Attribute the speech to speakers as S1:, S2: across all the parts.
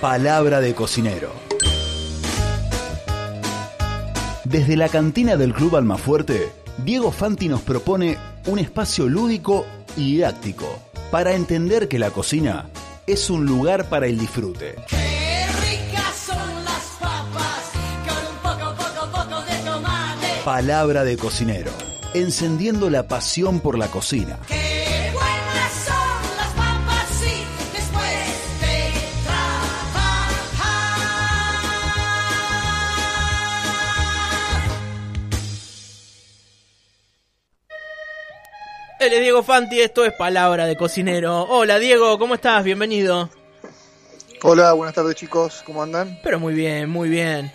S1: Palabra de cocinero. Desde la cantina del Club Almafuerte, Diego Fanti nos propone un espacio lúdico y didáctico para entender que la cocina es un lugar para el disfrute.
S2: Qué ricas son las papas con un poco, poco, poco de tomate.
S1: Palabra de cocinero. Encendiendo la pasión por la cocina.
S2: Qué
S3: Diego Fanti, esto es Palabra de Cocinero. Hola Diego, ¿cómo estás? Bienvenido.
S4: Hola, buenas tardes chicos, ¿cómo andan?
S3: Pero muy bien, muy bien.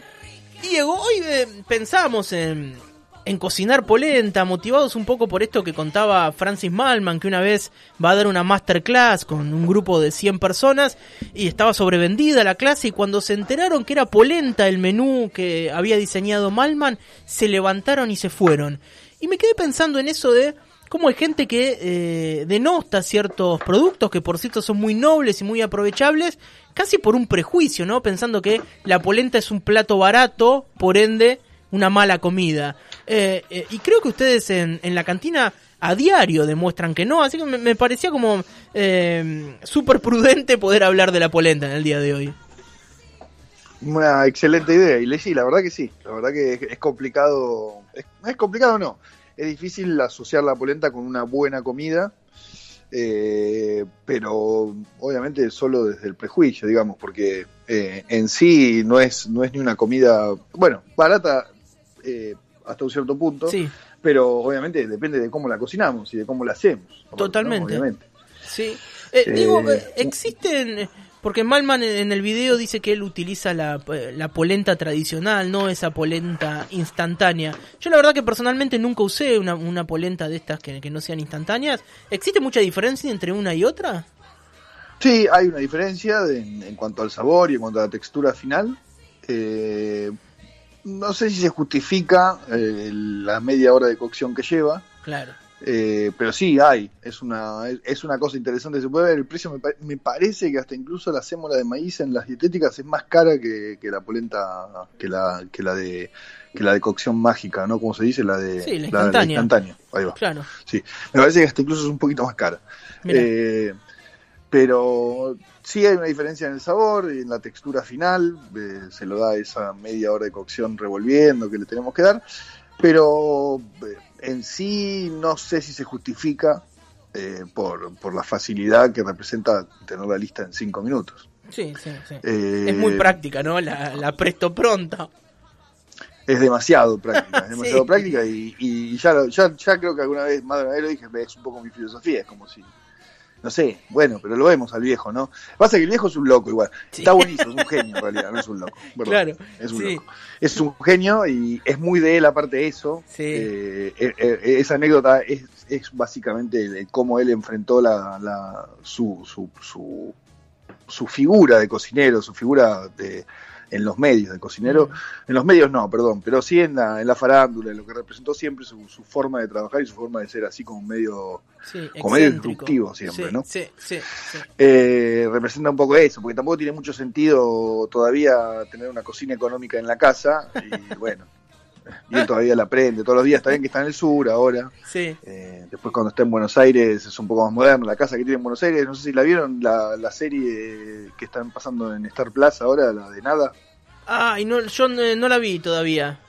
S3: Diego, hoy eh, pensamos en, en cocinar polenta, motivados un poco por esto que contaba Francis Malman, que una vez va a dar una masterclass con un grupo de 100 personas y estaba sobrevendida la clase y cuando se enteraron que era polenta el menú que había diseñado Malman, se levantaron y se fueron. Y me quedé pensando en eso de cómo hay gente que eh, denosta ciertos productos que por cierto son muy nobles y muy aprovechables, casi por un prejuicio, ¿no? Pensando que la polenta es un plato barato, por ende, una mala comida. Eh, eh, y creo que ustedes en, en la cantina a diario demuestran que no, así que me, parecía como eh, súper prudente poder hablar de la polenta en el día de hoy.
S4: Una excelente idea, y sí, la verdad que sí, la verdad que es, complicado, es complicado no, es difícil asociar la polenta con una buena comida, eh, pero obviamente solo desde el prejuicio, digamos, porque eh, en sí no es, no es ni una comida, bueno, barata eh, hasta un cierto punto,
S3: Sí,
S4: pero obviamente depende de cómo la cocinamos y de cómo la hacemos. ¿no?
S3: Totalmente.
S4: Obviamente.
S3: sí. Eh,
S4: Eh,
S3: digo, eh, existen... Porque Malman en el video dice que él utiliza la, eh, la polenta tradicional, no esa polenta instantánea. Yo la verdad que personalmente nunca usé una, una polenta de estas que, que no sean instantáneas. ¿Existe mucha diferencia entre una y otra?
S4: Sí, hay una diferencia de- en, en cuanto al sabor y en cuanto a la textura final. Eh, no sé si se justifica eh, la media hora de cocción que lleva,
S3: Claro.
S4: Eh, pero sí hay. Es una, es, una cosa interesante. Se puede ver el precio. Me, pa- me parece que hasta incluso la sémola de maíz en las dietéticas es más cara que, que la polenta, que la, que la de que la de cocción mágica, ¿no? Como se dice, la de
S3: Sí, la
S4: de
S3: instantánea.
S4: Ahí va.
S3: Claro.
S4: Sí, me parece que hasta incluso es un poquito más cara. Eh, pero sí hay una diferencia en el sabor y en la textura final. eh, se lo da esa media hora de cocción revolviendo que le tenemos que dar. Pero en sí no sé si se justifica eh, por, por la facilidad que representa tener la lista en cinco minutos.
S3: Sí, sí, sí.
S4: Eh,
S3: es muy práctica, ¿no? La, la presto pronta.
S4: Es demasiado práctica, es demasiado
S3: Sí.
S4: práctica y, y ya, lo- ya, ya creo que alguna vez, más de una vez lo dije, es un poco mi filosofía, es como si, no sé, bueno, pero lo vemos al viejo, ¿no? Pasa que el viejo es un loco igual,
S3: Sí.
S4: está buenísimo, es un genio en realidad, no es un loco, perdón,
S3: Claro,
S4: es un
S3: sí.
S4: loco. Es un genio y es muy de él aparte de eso,
S3: Sí.
S4: Eh, eh, eh, esa anécdota es, es básicamente cómo él enfrentó la, la, su, su, su, su figura de cocinero, su figura de en los medios de cocinero,
S3: Mm.
S4: en los medios no, perdón, pero sí en la, en la farándula, en lo que representó siempre su, su forma de trabajar y su forma de ser así como medio,
S3: Sí,
S4: como medio disruptivo siempre,
S3: Sí,
S4: ¿no?
S3: Sí, sí, sí.
S4: Eh, representa un poco eso, porque tampoco tiene mucho sentido todavía tener una cocina económica en la casa y bueno, y él todavía la aprende todos los días, está bien que está en el sur ahora,
S3: Sí.
S4: eh, después cuando está en Buenos Aires es un poco más moderno, la casa que tiene en Buenos Aires, no sé si la vieron, la, la serie que están pasando en Star Plus ahora, la de nada.
S3: Ah, y no, yo no, no la vi todavía.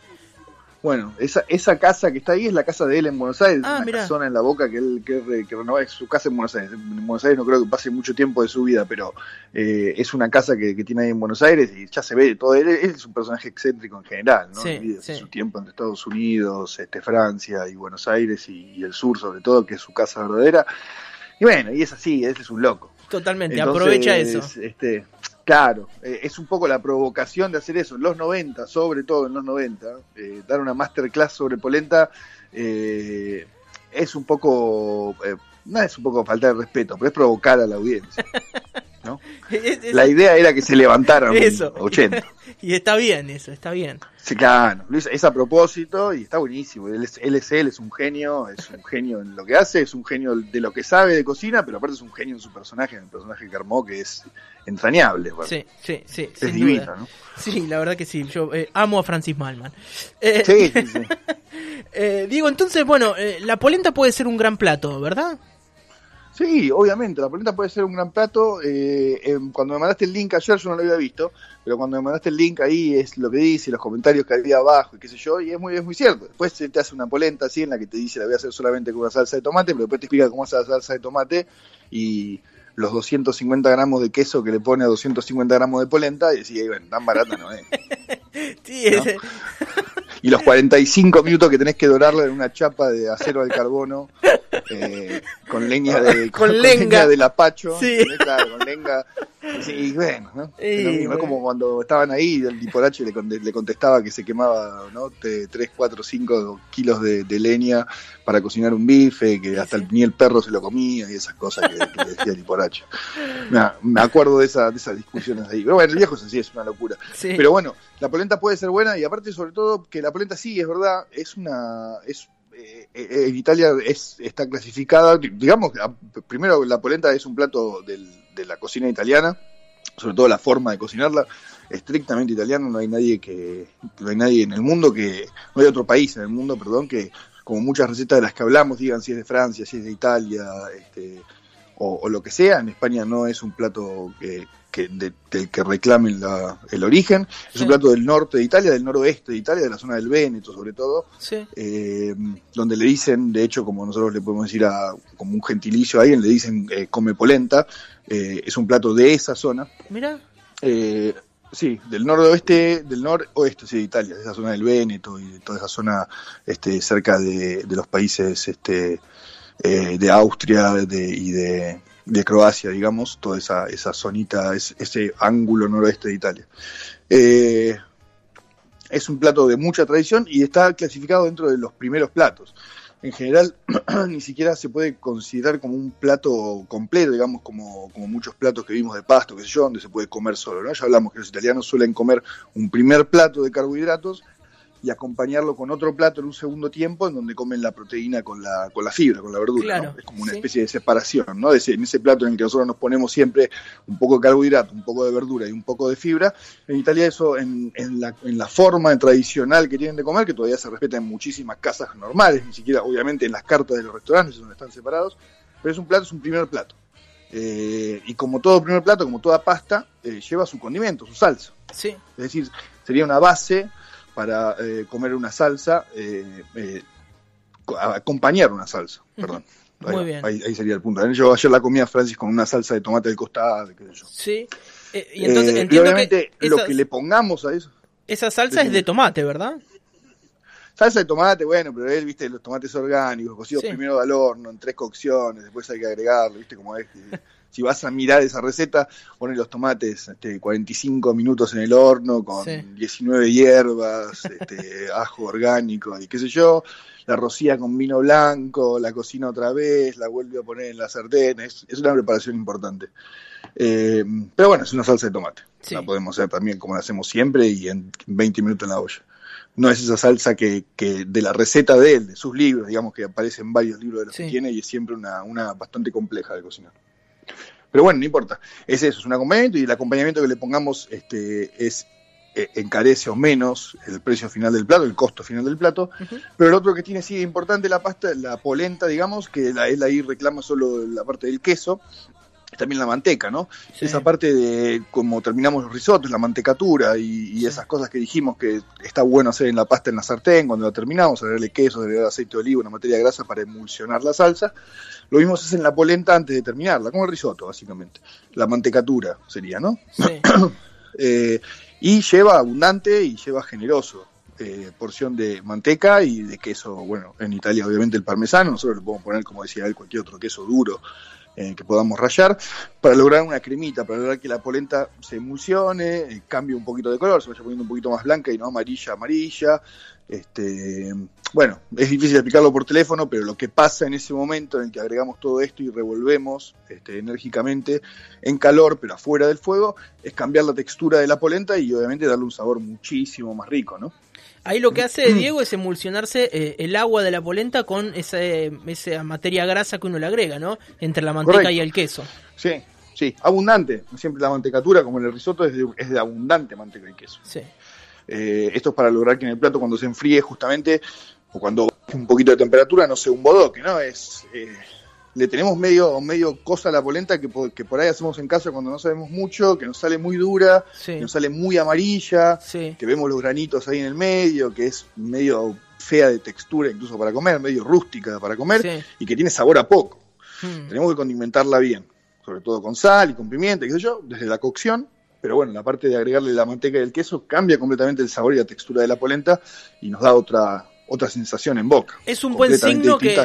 S4: Bueno, esa, esa casa que está ahí es la casa de él en Buenos Aires,
S3: Ah,
S4: una
S3: mirá.
S4: casona en la boca que él que, que renovó, es su casa en Buenos Aires. En Buenos Aires no creo que pase mucho tiempo de su vida, pero eh, es una casa que, que tiene ahí en Buenos Aires y ya se ve todo. Él, él es un personaje excéntrico en general, ¿no?
S3: Sí, sí.
S4: Su tiempo entre Estados Unidos, este, Francia y Buenos Aires y, y el sur sobre todo, que es su casa verdadera. Y bueno, y es así, él es un loco.
S3: Totalmente,
S4: Entonces,
S3: aprovecha eso.
S4: Este, claro, eh, es un poco la provocación de hacer eso en los 90, sobre todo en los 90, eh, dar una masterclass sobre polenta eh, es un poco, eh, no es un poco falta de respeto, pero es provocar a la audiencia. ¿no?
S3: Es- es-
S4: La idea era que se levantaran
S3: Eso.
S4: 80.
S3: Y está bien eso, está bien.
S4: Sí, claro, hizo- es a propósito y está buenísimo. Él es, él es él, es un genio, es un genio en lo que hace, es un genio de lo que sabe de cocina, pero aparte es un genio en su personaje, en el personaje que armó, que es entrañable. bueno.
S3: Sí, sí, sí.
S4: es divino,
S3: duda.
S4: ¿no?
S3: Sí, la verdad que sí. Yo eh, amo a Francis Malman. Eh,
S4: Sí, sí, sí.
S3: eh, Diego, entonces, bueno, eh, la polenta puede ser un gran plato, ¿verdad?
S4: Sí, obviamente, la polenta puede ser un gran plato. eh, em, cuando me mandaste el link ayer yo no lo había visto, pero cuando me mandaste el link ahí es lo que dice, los comentarios que había abajo y qué sé yo, y es muy, es muy cierto. Después se te hace una polenta así en la que te dice la voy a hacer solamente con una salsa de tomate, pero después te explica cómo hace la salsa de tomate y los 250 gramos de queso que le pone a 250 gramos de polenta y decís, bueno, tan barata no es.
S3: Sí, es-
S4: Y los 45 minutos que tenés que dorarla en una chapa de acero al carbono eh, con leña de
S3: Con
S4: con
S3: lenga.
S4: leña del apacho,
S3: Sí.
S4: con lenga. Sí, bueno, ¿no? Es lo mismo,
S3: bueno.
S4: como cuando estaban ahí y el Diporache le, conte- le contestaba que se quemaba ¿no? 3, 4, 5 kilos de, de leña para cocinar un bife, que hasta el, ni el perro se lo comía y esas cosas que, que decía el Diporache. Me, me acuerdo de, esa, de esas discusiones ahí. Pero bueno, el viejo es así, es una locura.
S3: sí.
S4: Pero bueno, la polenta puede ser buena y aparte sobre todo que la polenta sí, es verdad, es una... es eh, eh, en Italia es, está clasificada, digamos, primero la polenta es un plato del- de la cocina italiana, sobre todo la forma de cocinarla, estrictamente italiano, no hay nadie que, no hay nadie en el mundo que, no hay otro país en el mundo, perdón, que como muchas recetas de las que hablamos, digan si es de Francia, si es de Italia, este, o lo que sea, en España no es un plato que, que de- del que reclamen la- el origen, es
S3: Sí.
S4: un plato del norte de Italia, del noroeste de Italia, de la zona del Véneto sobre todo,
S3: sí.
S4: eh, donde le dicen, de hecho, como nosotros le podemos decir a, como un gentilicio a alguien, le dicen eh, come polenta, eh, es un plato de esa zona,
S3: Mira,
S4: sí, del noroeste, del noroeste sí, de Italia, de esa zona del Véneto y de toda esa zona este, cerca de, de los países este, eh, de Austria de, y de, de Croacia, digamos, toda esa, esa zonita, es- ese ángulo noroeste de Italia. Eh, es un plato de mucha tradición y está clasificado dentro de los primeros platos. En general, ni siquiera se puede considerar como un plato completo, digamos, como, como muchos platos que vimos de pasto, qué sé yo, donde se puede comer solo, ¿no? Ya hablamos que los italianos suelen comer un primer plato de carbohidratos y acompañarlo con otro plato en un segundo tiempo en donde comen la proteína con la, con la fibra, con la verdura.
S3: Claro,
S4: ¿no? Es como una
S3: sí.
S4: especie de separación, ¿no? De ese- en ese plato en el que nosotros nos ponemos siempre un poco de carbohidrato, un poco de verdura y un poco de fibra. En Italia eso, en, en la, en la forma tradicional que tienen de comer, que todavía se respeta en muchísimas casas normales, ni siquiera obviamente en las cartas de los restaurantes donde están separados, pero es un plato, es un primer plato. Eh, y como todo primer plato, como toda pasta, eh, lleva su condimento, su salsa.
S3: sí.
S4: Es decir, sería una base para eh, comer una salsa, eh, eh, acompañar una salsa, perdón.
S3: Muy
S4: Ahí,
S3: bien.
S4: Ahí, ahí sería el punto. Yo ayer la comía Francis con una salsa de tomate del costado, qué sé yo.
S3: Sí. Eh, y entonces
S4: Eh, y
S3: entiendo
S4: obviamente
S3: que
S4: lo
S3: esa,
S4: que le pongamos a eso.
S3: esa salsa es de tomate, ¿verdad?
S4: Salsa de tomate, bueno, pero él, viste, los tomates orgánicos, cocidos
S3: Sí.
S4: primero al horno, en tres cocciones, después hay que agregarlo, viste, como es. si vas a mirar esa receta, pone los tomates este, 45 minutos en el horno con
S3: Sí.
S4: 19 hierbas, este, ajo orgánico y qué sé yo, la rocía con vino blanco, la cocina otra vez, la vuelve a poner en la sartén, es, es una preparación importante. Eh, pero bueno, es una salsa de tomate.
S3: Sí.
S4: La podemos hacer también como la hacemos siempre y en 20 minutos en la olla. No es esa salsa que, que de la receta de él, de sus libros, digamos que aparece en varios libros de los
S3: Sí.
S4: que tiene y es siempre una, una bastante compleja de cocinar. Pero bueno, no importa. Es eso, es un acompañamiento y el acompañamiento que le pongamos este, es eh, encarece o menos el precio final del plato, el costo final del plato. Pero el otro que tiene sí importante la pasta, la polenta, digamos, que la, él ahí reclama solo la parte del queso, es también la manteca, ¿no?
S3: Sí.
S4: Esa parte de como terminamos los risotos, la mantecatura y, y
S3: Sí.
S4: esas cosas que dijimos que está bueno hacer en la pasta en la sartén, cuando la terminamos, agregarle queso, agregar aceite de oliva, una materia grasa para emulsionar la salsa. Lo mismo se hace en la polenta antes de terminarla, como el risotto, básicamente. La mantecatura sería, ¿no?
S3: Sí.
S4: Eh, y lleva abundante y lleva generoso eh, porción de manteca y de queso, bueno, en Italia obviamente el parmesano, nosotros le podemos poner, como decía él, cualquier otro queso duro que podamos rallar, para lograr una cremita, para lograr que la polenta se emulsione, eh, cambie un poquito de color, se vaya poniendo un poquito más blanca y no amarilla, amarilla, Este, bueno, es difícil explicarlo por teléfono, pero lo que pasa en ese momento en el que agregamos todo esto y revolvemos este, enérgicamente en calor, pero afuera del fuego, es cambiar la textura de la polenta y obviamente darle un sabor muchísimo más rico, ¿no?
S3: Ahí lo que hace Diego es emulsionarse eh, el agua de la polenta con esa, esa materia grasa que uno le agrega, ¿no? Entre la manteca
S4: Correcto.
S3: y el queso.
S4: Sí, sí, abundante. Siempre la mantecatura, como en el risotto, es de, es de abundante manteca y queso.
S3: Sí.
S4: Eh, esto es para lograr que en el plato cuando se enfríe justamente, o cuando un poquito de temperatura, no sea un bodoque, ¿no? Es, eh, le tenemos medio, medio cosa a la polenta que, que por ahí hacemos en casa cuando no sabemos mucho, que nos sale muy dura,
S3: Sí.
S4: que nos sale muy amarilla,
S3: Sí.
S4: que vemos los granitos ahí en el medio, que es medio fea de textura incluso para comer, medio rústica para comer,
S3: Sí.
S4: y que tiene sabor a poco.
S3: Hmm.
S4: Tenemos que condimentarla bien, sobre todo con sal y con pimienta, qué sé yo, desde la cocción. Pero bueno, la parte de agregarle la manteca y el queso cambia completamente el sabor y la textura de la polenta y nos da otra otra sensación en boca.
S3: Es un buen signo que-.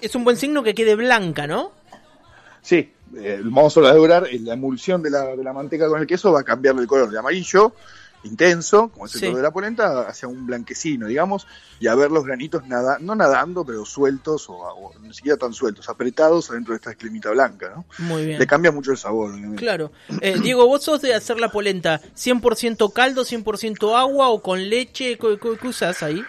S3: Es un buen signo que quede blanca, ¿no?
S4: Sí, eh, vamos a lograr eh, la emulsión de la, de la manteca con el queso va a cambiarle el color de amarillo intenso, como es el
S3: Sí.
S4: color de la polenta, hacia un blanquecino, digamos, y a ver los granitos nada, no nadando, pero sueltos o, o ni siquiera tan sueltos, apretados adentro de esta cremita blanca, ¿no?
S3: Muy bien.
S4: Le cambia mucho el sabor, obviamente.
S3: Claro. Eh, Diego, vos sos de hacer la polenta 100% caldo, 100% agua o con leche. ¿Qué, qué- usás ahí?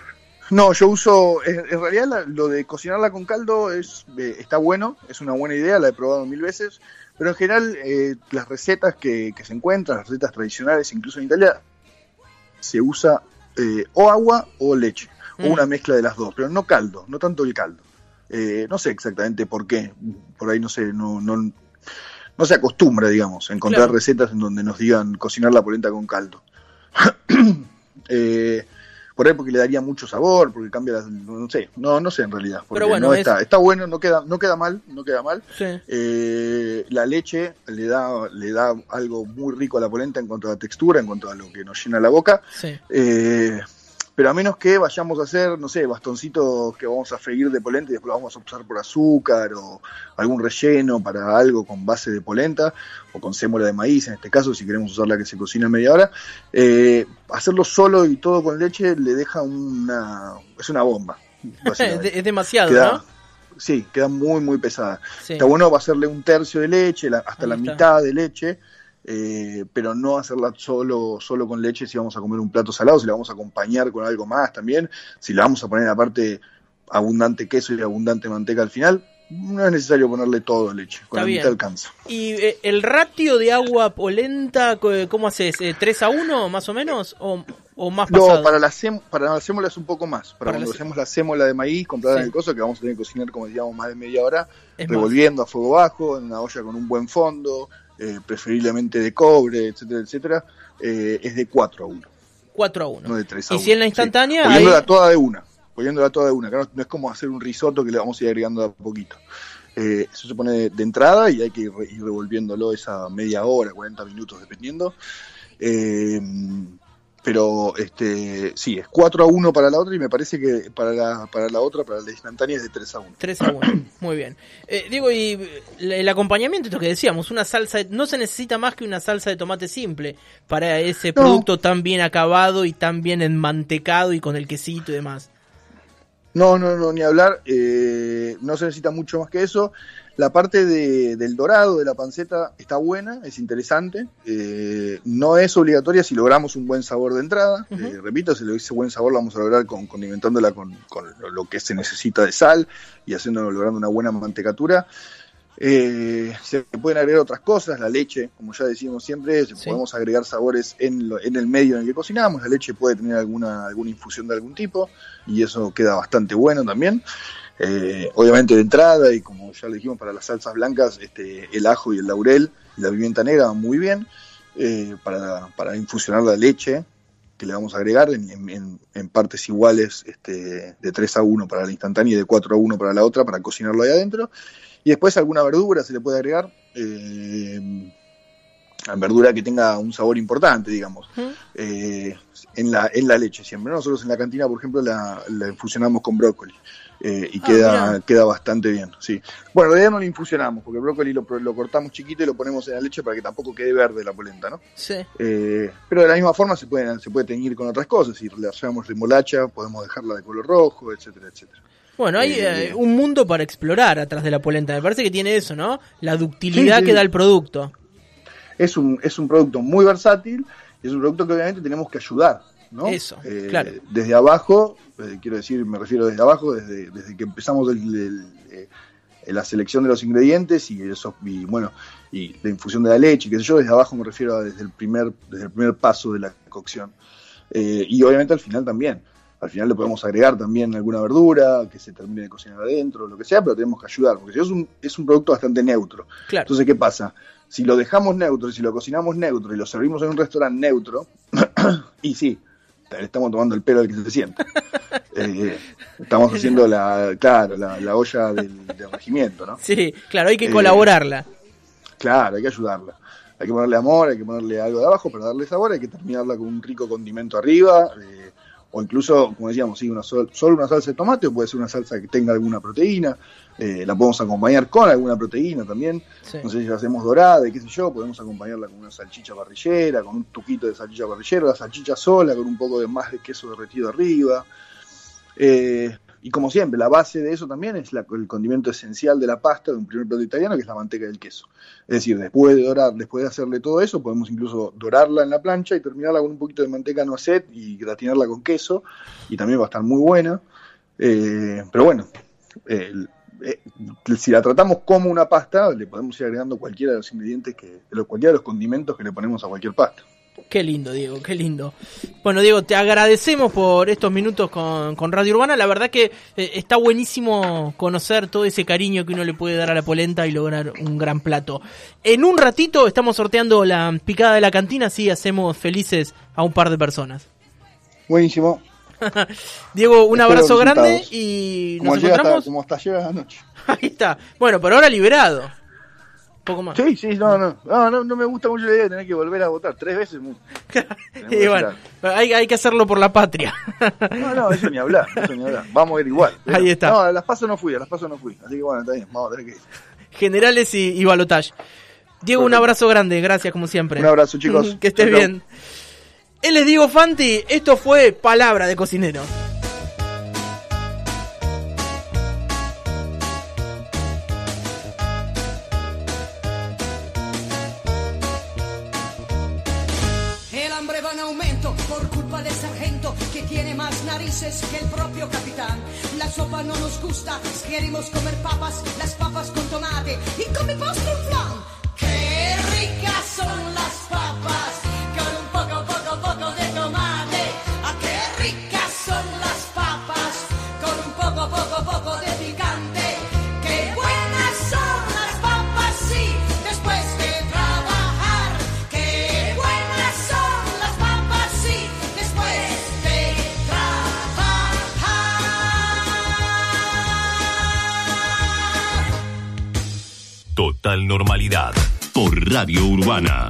S4: No, yo uso, en, realidad lo de cocinarla con caldo es eh, está bueno, es una buena idea, la he probado mil veces, pero en general eh, las recetas que, que se encuentran, las recetas tradicionales, incluso en Italia, se usa eh, o agua o leche,
S3: Mm.
S4: o una mezcla de las dos, pero no caldo, no tanto el caldo. Eh, no sé exactamente por qué, por ahí no sé, no, no, no se acostumbra, digamos, a encontrar
S3: Claro.
S4: recetas en donde nos digan cocinar la polenta con caldo. Eh, por ahí porque le daría mucho sabor, porque cambia, las- no sé, no, no sé en realidad. Porque
S3: Pero bueno,
S4: no
S3: es-
S4: está, está bueno, no queda, no queda mal, no queda mal.
S3: Sí.
S4: Eh, la leche le da, le da algo muy rico a la polenta en cuanto a la textura, en cuanto a lo que nos llena la boca.
S3: Sí.
S4: Eh, pero a menos que vayamos a hacer, no sé, bastoncitos que vamos a freír de polenta y después lo vamos a usar por azúcar o algún relleno para algo con base de polenta o con sémola de maíz, en este caso, si queremos usar la que se cocina media hora, eh, hacerlo solo y todo con leche le deja una... es una bomba.
S3: Es, demasiado,
S4: Queda-
S3: ¿no?
S4: Sí, queda muy, muy pesada.
S3: Sí.
S4: Está bueno hacerle un tercio de leche, la- hasta
S3: Ahí
S4: la
S3: está.
S4: mitad de leche, eh, pero no hacerla solo, solo con leche si vamos a comer un plato salado, si la vamos a acompañar con algo más también, si la vamos a poner aparte abundante queso y abundante manteca al final, no es necesario ponerle todo leche, con
S3: Está
S4: la
S3: bien.
S4: mitad alcanza.
S3: ¿Y eh, el ratio de agua polenta, cómo haces? Eh, ¿3 a 1 más o menos? ¿O, o más pasado?
S4: No, para la, sem- para la sémola es un poco más. Para,
S3: Para
S4: cuando
S3: la-
S4: hacemos la sémola de maíz comprada
S3: Sí.
S4: en el coso, que vamos a tener que cocinar, como decíamos, más de media hora,
S3: Es más.
S4: revolviendo a fuego bajo, en una olla con un buen fondo, eh, preferiblemente de cobre, etcétera, etcétera, eh, es de 4 a 1,
S3: 4 a 1.
S4: no de 3 a
S3: Y
S4: 1.
S3: si en la instantánea
S4: Sí.
S3: hay-
S4: Poniéndola toda de una, poniéndola toda de una, que no, es como hacer un risotto que le vamos a ir agregando de a poquito. Eh, eso se pone de, de entrada y hay que ir, re- ir revolviéndolo esa media hora, 40 minutos, dependiendo. Pero este sí, es 4 a 1 para la otra y me parece que para la, para la otra, para la instantánea, es de 3 a 1.
S3: 3 a 1. Muy bien. Eh, digo, y el acompañamiento, esto que decíamos, una salsa, de- no se necesita más que una salsa de tomate simple para ese
S4: No.
S3: producto tan bien acabado y tan bien enmantecado y con el quesito y demás.
S4: No, no, no, ni hablar. eh, no se necesita mucho más que eso. La parte de- del dorado de la panceta está buena, es interesante. eh, no es obligatoria si logramos un buen sabor de entrada. Eh, repito, si lo- ese buen sabor lo vamos a lograr con, condimentándola con, con lo- lo que se necesita de sal y haciendo, logrando una buena mantecatura. Eh, se pueden agregar otras cosas, la leche, como ya decimos siempre,
S3: Sí.
S4: podemos agregar sabores en, lo- en el medio en el que cocinamos. La leche puede tener alguna, alguna infusión de algún tipo y eso queda bastante bueno también. Eh, obviamente de entrada y como ya le dijimos para las salsas blancas, este, el ajo y el laurel y la pimienta negra van muy bien eh, para, para infusionar la leche que le vamos a agregar en, en- en- en partes iguales este, de 3 a 1 para la instantánea y de 4 a 1 para la otra para cocinarlo ahí adentro. Y después alguna verdura se le puede agregar. eh, verdura que tenga un sabor importante, digamos, eh, en, la, en la leche siempre. ¿no? Nosotros en la cantina, por ejemplo, la, la infusionamos con brócoli. Eh, y
S3: Ah,
S4: queda,
S3: mirá.
S4: queda bastante bien, sí. Bueno, en realidad no lo infusionamos, porque el brócoli lo, lo cortamos chiquito y lo ponemos en la leche para que tampoco quede verde la polenta, ¿no?
S3: Sí.
S4: Eh, pero de la misma forma se puede, se puede teñir con otras cosas. Si le hacemos remolacha, podemos dejarla de color rojo, etcétera, etcétera.
S3: Bueno, hay
S4: Eh,
S3: eh, un mundo para explorar atrás de la polenta. Me parece que tiene eso, ¿no? La ductilidad
S4: Sí, sí.
S3: que da el producto.
S4: Es un, es un producto muy versátil y es un producto que obviamente tenemos que ayudar, ¿no?
S3: Eso,
S4: Eh,
S3: claro.
S4: Desde abajo, eh, quiero decir, me refiero desde abajo, desde, desde que empezamos el- el- eh, la selección de los ingredientes y eso, y bueno, y la infusión de la leche, qué sé yo, desde abajo me refiero a desde el primer, desde el primer paso de la cocción. Y obviamente al final también. Al final le podemos agregar también alguna verdura, que se termine de cocinar adentro, lo que sea, pero tenemos que ayudar, porque si es un, es un producto bastante neutro.
S3: Claro.
S4: Entonces, ¿qué pasa? Si lo dejamos neutro, si lo cocinamos neutro y lo servimos en un restaurante neutro, y sí, le estamos tomando el pelo al que se sienta. Eh, estamos haciendo la, claro, la, la olla del, del regimiento, ¿no?
S3: Sí, claro, hay que
S4: Eh,
S3: colaborarla.
S4: Claro, hay que ayudarla. Hay que ponerle amor, hay que ponerle algo de abajo para darle sabor, hay que terminarla con un rico condimento arriba, eh, o incluso, como decíamos, sí, una sol- solo una salsa de tomate, o puede ser una salsa que tenga alguna proteína, eh, la podemos acompañar con alguna proteína también,
S3: Sí.
S4: no sé si la hacemos dorada, y qué sé yo, podemos acompañarla con una salchicha parrillera, con un tuquito de salchicha parrillera, la salchicha sola, con un poco de más de queso derretido arriba. Eh, y como siempre, la base de eso también es la- el condimento esencial de la pasta de un primer plato italiano, que es la manteca del queso. Es decir, después de dorar, después de hacerle todo eso, podemos incluso dorarla en la plancha y terminarla con un poquito de manteca noisette y gratinarla con queso, y también va a estar muy buena. Eh, pero bueno, eh, si la tratamos como una pasta, le podemos ir agregando cualquiera de los ingredientes, que, cualquiera de los condimentos que le ponemos a cualquier pasta.
S3: Qué lindo, Diego, qué lindo. Bueno, Diego, te agradecemos por estos minutos con, con Radio Urbana. La verdad que eh, está buenísimo conocer todo ese cariño que uno le puede dar a la polenta y lograr un gran plato. En un ratito estamos sorteando la picada de la cantina, así hacemos felices a un par de personas.
S4: Buenísimo.
S3: Diego, un
S4: Espero
S3: abrazo grande y
S4: Como,
S3: nos
S4: hasta,
S3: encontramos.
S4: como hasta llega anoche.
S3: Ahí está. Bueno, pero ahora liberado. Poco más.
S4: Sí, sí, no, no, no, no, no me gusta mucho la idea de tener que volver a votar tres veces.
S3: y bueno, hay, hay que hacerlo por la patria.
S4: No, no, eso ni hablar, eso ni hablar. Vamos a ir igual.
S3: Ahí está.
S4: No, a las pasos no fui, a las pasos no fui. Así que bueno, está bien, vamos a tener que ir.
S3: Generales y, y balotage. Diego, un abrazo grande, gracias como siempre.
S4: Un abrazo, chicos.
S3: que estés
S4: chau.
S3: bien. Él es Diego Fanti, esto fue Palabra de Cocinero.
S2: No nos gusta, queremos comer papas, las papas con tomate y con mi postre flan.
S5: Por Radio Urbana.